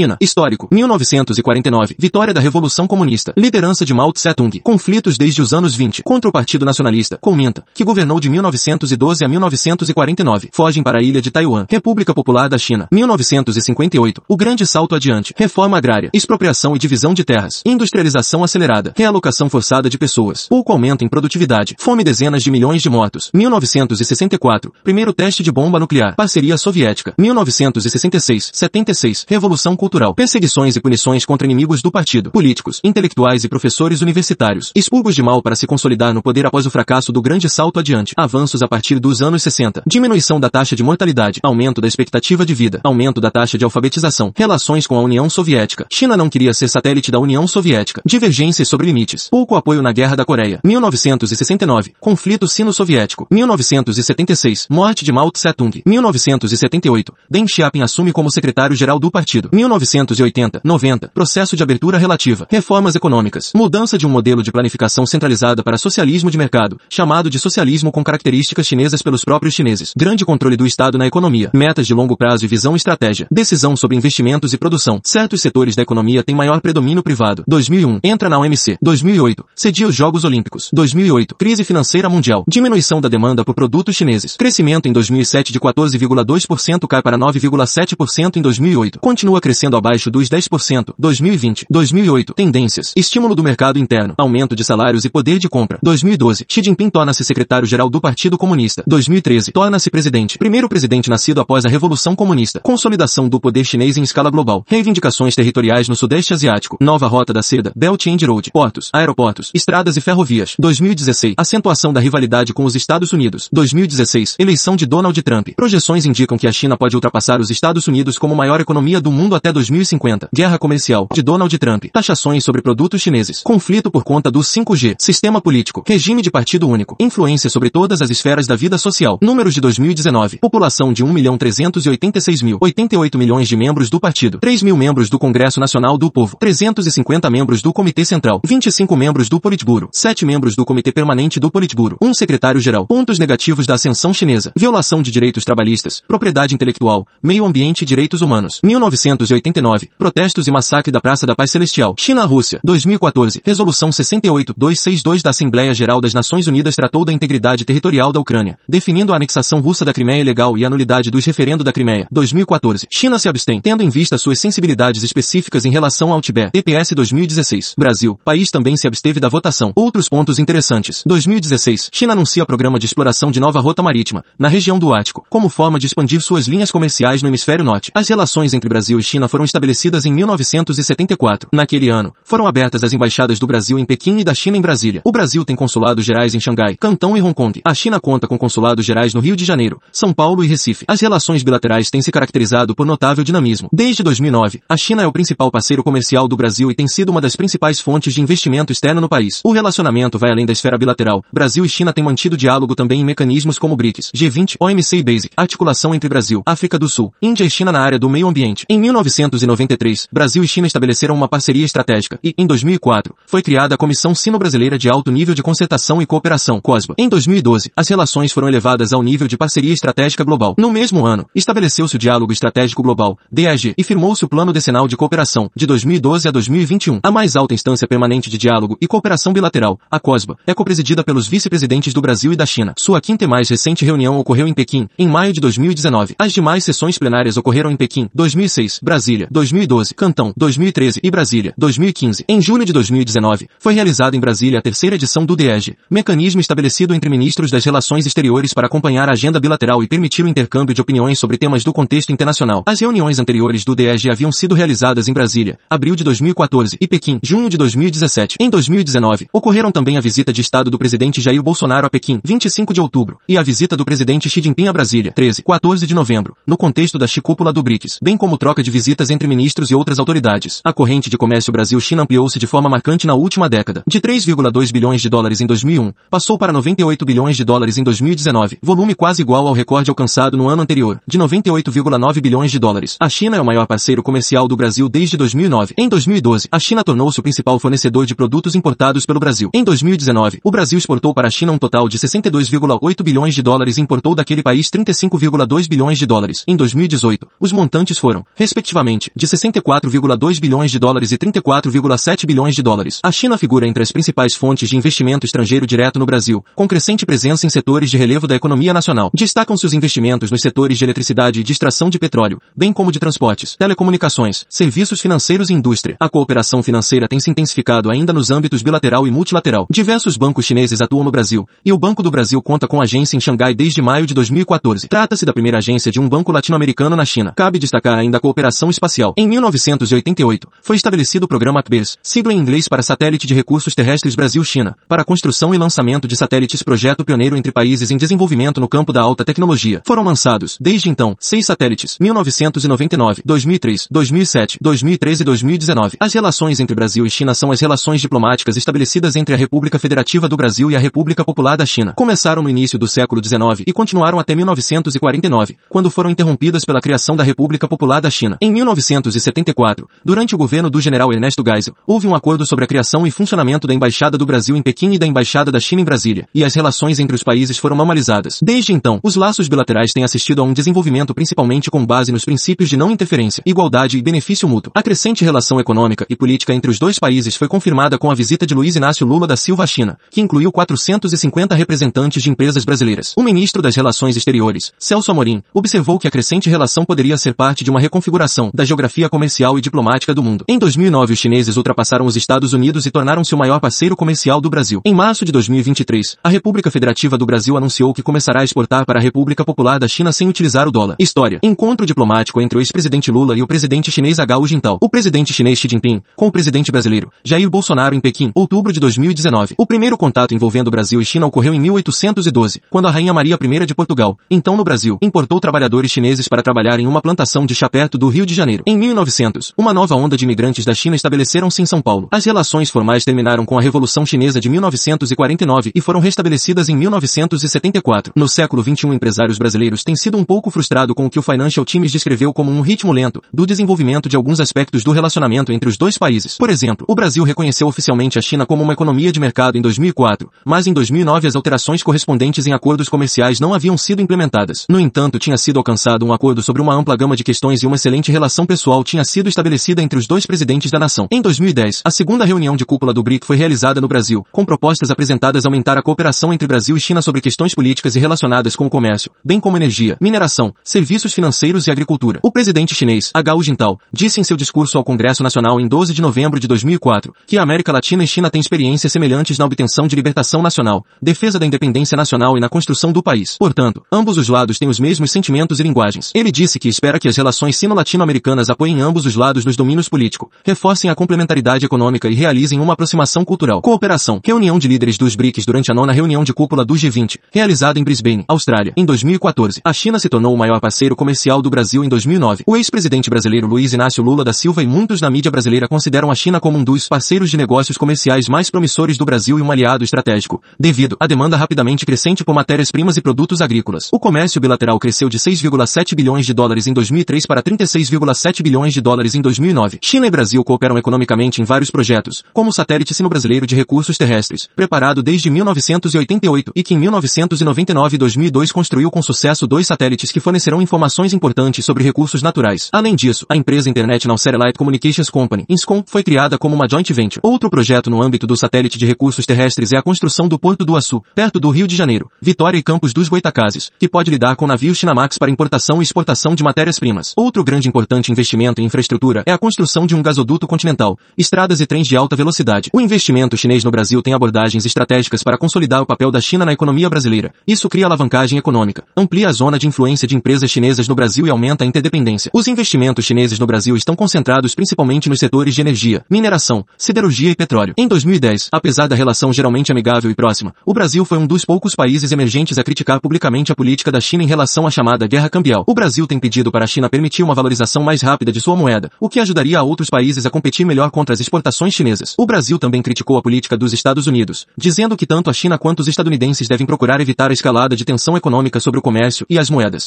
China. Histórico. 1949. Vitória da Revolução Comunista. Liderança de Mao Tse-tung. Conflitos desde os anos 20. Contra o Partido Nacionalista. Comenta. Que governou de 1912 a 1949. Fogem para a ilha de Taiwan. República Popular da China. 1958. O grande salto adiante. Reforma agrária. Expropriação e divisão de terras. Industrialização acelerada. Realocação forçada de pessoas. Pouco aumento em produtividade. Fome dezenas de milhões de mortos. 1964. Primeiro teste de bomba nuclear. Parceria soviética. 1966. 76. Revolução cultural. Perseguições e punições contra inimigos do partido. Políticos, intelectuais e professores universitários. Expurgos de mal para se consolidar no poder após o fracasso do grande salto adiante. Avanços a partir dos anos 60. Diminuição da taxa de mortalidade. Aumento da expectativa de vida. Aumento da taxa de alfabetização. Relações com a União Soviética. China não queria ser satélite da União Soviética. Divergências sobre limites. Pouco apoio na Guerra da Coreia. 1969. Conflito sino-soviético. 1976. Morte de Mao Tse-tung. 1978. Deng Xiaoping assume como secretário-geral do partido. 1980. 90. Processo de abertura relativa. Reformas econômicas. Mudança de um modelo de planificação centralizada para socialismo de mercado, chamado de socialismo com características chinesas pelos próprios chineses. Grande controle do Estado na economia. Metas de longo prazo e visão estratégia. Decisão sobre investimentos e produção. Certos setores da economia têm maior predomínio privado. 2001. Entra na OMC. 2008. Cedia os Jogos Olímpicos. 2008. Crise financeira mundial. Diminuição da demanda por produtos chineses. Crescimento em 2007 de 14,2% cai para 9,7% em 2008. Continua crescendo abaixo dos 10%. 2020. 2008. Tendências. Estímulo do mercado interno. Aumento de salários e poder de compra. 2012. Xi Jinping torna-se secretário-geral do Partido Comunista. 2013. Torna-se presidente. Primeiro presidente nascido após a Revolução Comunista. Consolidação do poder chinês em escala global. Reivindicações territoriais no Sudeste Asiático. Nova Rota da Seda. Belt and Road. Portos. Aeroportos. Estradas e ferrovias. 2016. Acentuação da rivalidade com os Estados Unidos. 2016. Eleição de Donald Trump. Projeções indicam que a China pode ultrapassar os Estados Unidos como maior economia do mundo até 2050. Guerra comercial de Donald Trump. Taxações sobre produtos chineses. Conflito por conta do 5G. Sistema político. Regime de partido único. Influência sobre todas as esferas da vida social. Números de 2019. População de 1.386.000. 88 milhões de membros do partido. 3 mil membros do Congresso Nacional do Povo. 350 membros do Comitê Central. 25 membros do Politburo. 7 membros do Comitê Permanente do Politburo. Um secretário-geral. Pontos negativos da ascensão chinesa. Violação de direitos trabalhistas. Propriedade intelectual. Meio ambiente e direitos humanos. 1989. Protestos e massacre da Praça da Paz Celestial. China-Rússia. 2014. Resolução 68-262 da Assembleia Geral das Nações Unidas tratou da integridade territorial da Ucrânia, definindo a anexação russa da Crimeia ilegal e a nulidade dos referendo da Crimeia. 2014. China se abstém, tendo em vista suas sensibilidades específicas em relação ao Tibete. TPS 2016. Brasil. País também se absteve da votação. Outros pontos interessantes. 2016. China anuncia programa de exploração de nova rota marítima, na região do Ártico, como forma de expandir suas linhas comerciais no hemisfério norte. As relações entre Brasil e China foram estabelecidas em 1974. Naquele ano, foram abertas as embaixadas do Brasil em Pequim e da China em Brasília. O Brasil tem consulados gerais em Xangai, Cantão e Hong Kong. A China conta com consulados gerais no Rio de Janeiro, São Paulo e Recife. As relações bilaterais têm se caracterizado por notável dinamismo. Desde 2009, a China é o principal parceiro comercial do Brasil e tem sido uma das principais fontes de investimento externo no país. O relacionamento vai além da esfera bilateral. Brasil e China têm mantido diálogo também em mecanismos como BRICS, G20, OMC e BASIC, articulação entre Brasil, África do Sul, Índia e China na área do meio ambiente. Em 1993, Brasil e China estabeleceram uma parceria estratégica e, em 2004, foi criada a Comissão Sino-Brasileira de Alto Nível de Concertação e Cooperação, COSBA. Em 2012, as relações foram elevadas ao nível de parceria estratégica global. No mesmo ano, estabeleceu-se o Diálogo Estratégico Global, DAG, e firmou-se o Plano Decenal de Cooperação, de 2012 a 2021. A mais alta instância permanente de diálogo e cooperação bilateral, a COSBA, é copresidida pelos vice-presidentes do Brasil e da China. Sua quinta e mais recente reunião ocorreu em Pequim, em maio de 2019. As demais sessões plenárias ocorreram em Pequim, 2006, Brasília, 2012, Cantão, 2013 e Brasília, 2015. Em julho de 2019, foi realizada em Brasília a terceira edição do DEG, mecanismo estabelecido entre ministros das relações exteriores para acompanhar a agenda bilateral e permitir o intercâmbio de opiniões sobre temas do contexto internacional. As reuniões anteriores do DEG haviam sido realizadas em Brasília, abril de 2014, e Pequim, junho de 2017. Em 2019, ocorreram também a visita de Estado do presidente Jair Bolsonaro a Pequim, 25 de outubro, e a visita do presidente Xi Jinping a Brasília, 13, 14 de novembro, no contexto da Chicúpula do BRICS, bem como troca de visitas entre ministros e outras autoridades. A corrente de comércio Brasil-China ampliou-se de forma marcante na última década. De 3,2 bilhões de dólares em 2001, passou para 98 bilhões de dólares em 2019, volume quase igual ao recorde alcançado no ano anterior, de 98,9 bilhões de dólares. A China é o maior parceiro comercial do Brasil desde 2009. Em 2012, a China tornou-se o principal fornecedor de produtos importados pelo Brasil. Em 2019, o Brasil exportou para a China um total de 62,8 bilhões de dólares e importou daquele país 35,2 bilhões de dólares. Em 2018, os montantes foram, respectivamente, respectivamente, de 64,2 bilhões de dólares e 34,7 bilhões de dólares. A China figura entre as principais fontes de investimento estrangeiro direto no Brasil, com crescente presença em setores de relevo da economia nacional. Destacam-se os investimentos nos setores de eletricidade e de extração de petróleo, bem como de transportes, telecomunicações, serviços financeiros e indústria. A cooperação financeira tem se intensificado ainda nos âmbitos bilateral e multilateral. Diversos bancos chineses atuam no Brasil, e o Banco do Brasil conta com agência em Xangai desde maio de 2014. Trata-se da primeira agência de um banco latino-americano na China. Cabe destacar ainda a cooperação espacial. Em 1988, foi estabelecido o programa ACBES, sigla em inglês para Satélite de Recursos Terrestres Brasil-China, para a construção e lançamento de satélites projeto pioneiro entre países em desenvolvimento no campo da alta tecnologia. Foram lançados, desde então, seis satélites, 1999, 2003, 2007, 2013 e 2019. As relações entre Brasil e China são as relações diplomáticas estabelecidas entre a República Federativa do Brasil e a República Popular da China. Começaram no início do século XIX e continuaram até 1949, quando foram interrompidas pela criação da República Popular da China. Em 1974, durante o governo do general Ernesto Geisel, houve um acordo sobre a criação e funcionamento da Embaixada do Brasil em Pequim e da Embaixada da China em Brasília, e as relações entre os países foram normalizadas. Desde então, os laços bilaterais têm assistido a um desenvolvimento principalmente com base nos princípios de não interferência, igualdade e benefício mútuo. A crescente relação econômica e política entre os dois países foi confirmada com a visita de Luiz Inácio Lula da Silva à China, que incluiu 450 representantes de empresas brasileiras. O ministro das Relações Exteriores, Celso Amorim, observou que a crescente relação poderia ser parte de uma reconfiguração da geografia comercial e diplomática do mundo. Em 2009 os chineses ultrapassaram os Estados Unidos e tornaram-se o maior parceiro comercial do Brasil. Em março de 2023, a República Federativa do Brasil anunciou que começará a exportar para a República Popular da China sem utilizar o dólar. História. Encontro diplomático entre o ex-presidente Lula e o presidente chinês H. Jintao. O presidente chinês Xi Jinping, com o presidente brasileiro, Jair Bolsonaro em Pequim, outubro de 2019. O primeiro contato envolvendo Brasil e China ocorreu em 1812, quando a Rainha Maria I de Portugal, então no Brasil, importou trabalhadores chineses para trabalhar em uma plantação de chá perto do Rio de Janeiro. Em 1900, uma nova onda de imigrantes da China estabeleceram-se em São Paulo. As relações formais terminaram com a Revolução Chinesa de 1949 e foram restabelecidas em 1974. No século XXI empresários brasileiros têm sido um pouco frustrados com o que o Financial Times descreveu como um ritmo lento do desenvolvimento de alguns aspectos do relacionamento entre os dois países. Por exemplo, o Brasil reconheceu oficialmente a China como uma economia de mercado em 2004, mas em 2009 as alterações correspondentes em acordos comerciais não haviam sido implementadas. No entanto, tinha sido alcançado um acordo sobre uma ampla gama de questões e uma excelente relação pessoal tinha sido estabelecida entre os dois presidentes da nação. Em 2010, a segunda reunião de cúpula do BRIC foi realizada no Brasil, com propostas apresentadas a aumentar a cooperação entre Brasil e China sobre questões políticas e relacionadas com o comércio, bem como energia, mineração, serviços financeiros e agricultura. O presidente chinês, H. Jintao, disse em seu discurso ao Congresso Nacional em 12 de novembro de 2004, que a América Latina e China têm experiências semelhantes na obtenção de libertação nacional, defesa da independência nacional e na construção do país. Portanto, ambos os lados têm os mesmos sentimentos e linguagens. Ele disse que espera que as relações sino-latino-americanas apoiem ambos os lados nos domínios político, reforcem a complementaridade econômica e realizem uma aproximação cultural. Cooperação. Reunião de líderes dos BRICS durante a nona reunião de cúpula do G20, realizada em Brisbane, Austrália, em 2014. A China se tornou o maior parceiro comercial do Brasil em 2009. O ex-presidente brasileiro Luiz Inácio Lula da Silva e muitos na mídia brasileira consideram a China como um dos parceiros de negócios comerciais mais promissores do Brasil e um aliado estratégico, devido à demanda rapidamente crescente por matérias-primas e produtos agrícolas. O comércio bilateral cresceu de 6,7 bilhões de dólares em 2003 para 36,7 bilhões de dólares em 2009. China e Brasil cooperam economicamente em vários projetos, como o satélite sino-brasileiro de recursos terrestres, preparado desde 1988 e que em 1999 e 2002 construiu com sucesso dois satélites que fornecerão informações importantes sobre recursos naturais. Além disso, a empresa International Satellite Communications Company, INSCOM, foi criada como uma joint venture. Outro projeto no âmbito do satélite de recursos terrestres é a construção do Porto do Açu, perto do Rio de Janeiro, Vitória e Campos dos Goitacazes, que pode lidar com navios Chinamax para importação e exportação de matérias-primas. Outro grande e investimento em infraestrutura é a construção de um gasoduto continental, estradas e trens de alta velocidade. O investimento chinês no Brasil tem abordagens estratégicas para consolidar o papel da China na economia brasileira. Isso cria alavancagem econômica, amplia a zona de influência de empresas chinesas no Brasil e aumenta a interdependência. Os investimentos chineses no Brasil estão concentrados principalmente nos setores de energia, mineração, siderurgia e petróleo. Em 2010, apesar da relação geralmente amigável e próxima, o Brasil foi um dos poucos países emergentes a criticar publicamente a política da China em relação à chamada guerra cambial. O Brasil tem pedido para a China permitir uma valorização mais rápida de sua moeda, o que ajudaria a outros países a competir melhor contra as exportações chinesas. O Brasil também criticou a política dos Estados Unidos, dizendo que tanto a China quanto os estadunidenses devem procurar evitar a escalada de tensão econômica sobre o comércio e as moedas.